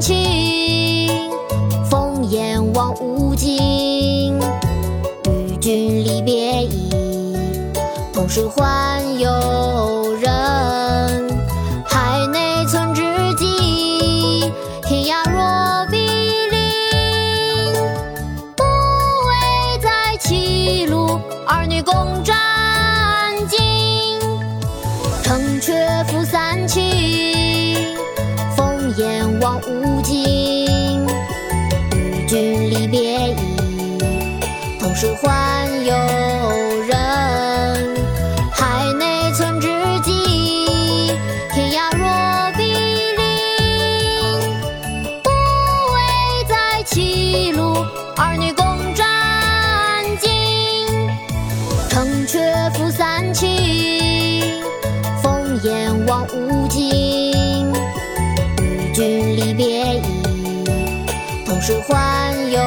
复三秦，烽烟望无尽。与君离别意，同是宦游人。海内存知己，天涯若比邻。不为在歧路，儿女共沾巾。城阙辅三秦，今。与君离别意，同是宦游人。海内存知己，天涯若比邻。不为在歧路，儿女共沾巾。城阙辅三秦，烽烟望无尽。与离别意，同是宦游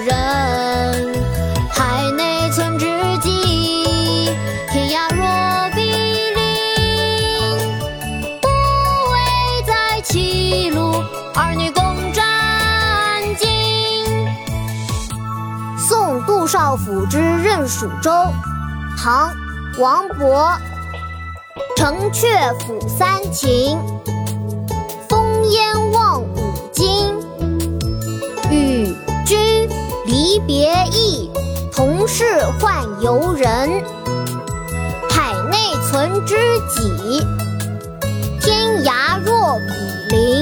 人。海内存知己，天涯若比邻。不为在歧路，儿女共沾巾。送杜少府之任蜀州，唐·王勃。城阙辅三秦，别意，同是宦游人。海内存知己，天涯若比邻。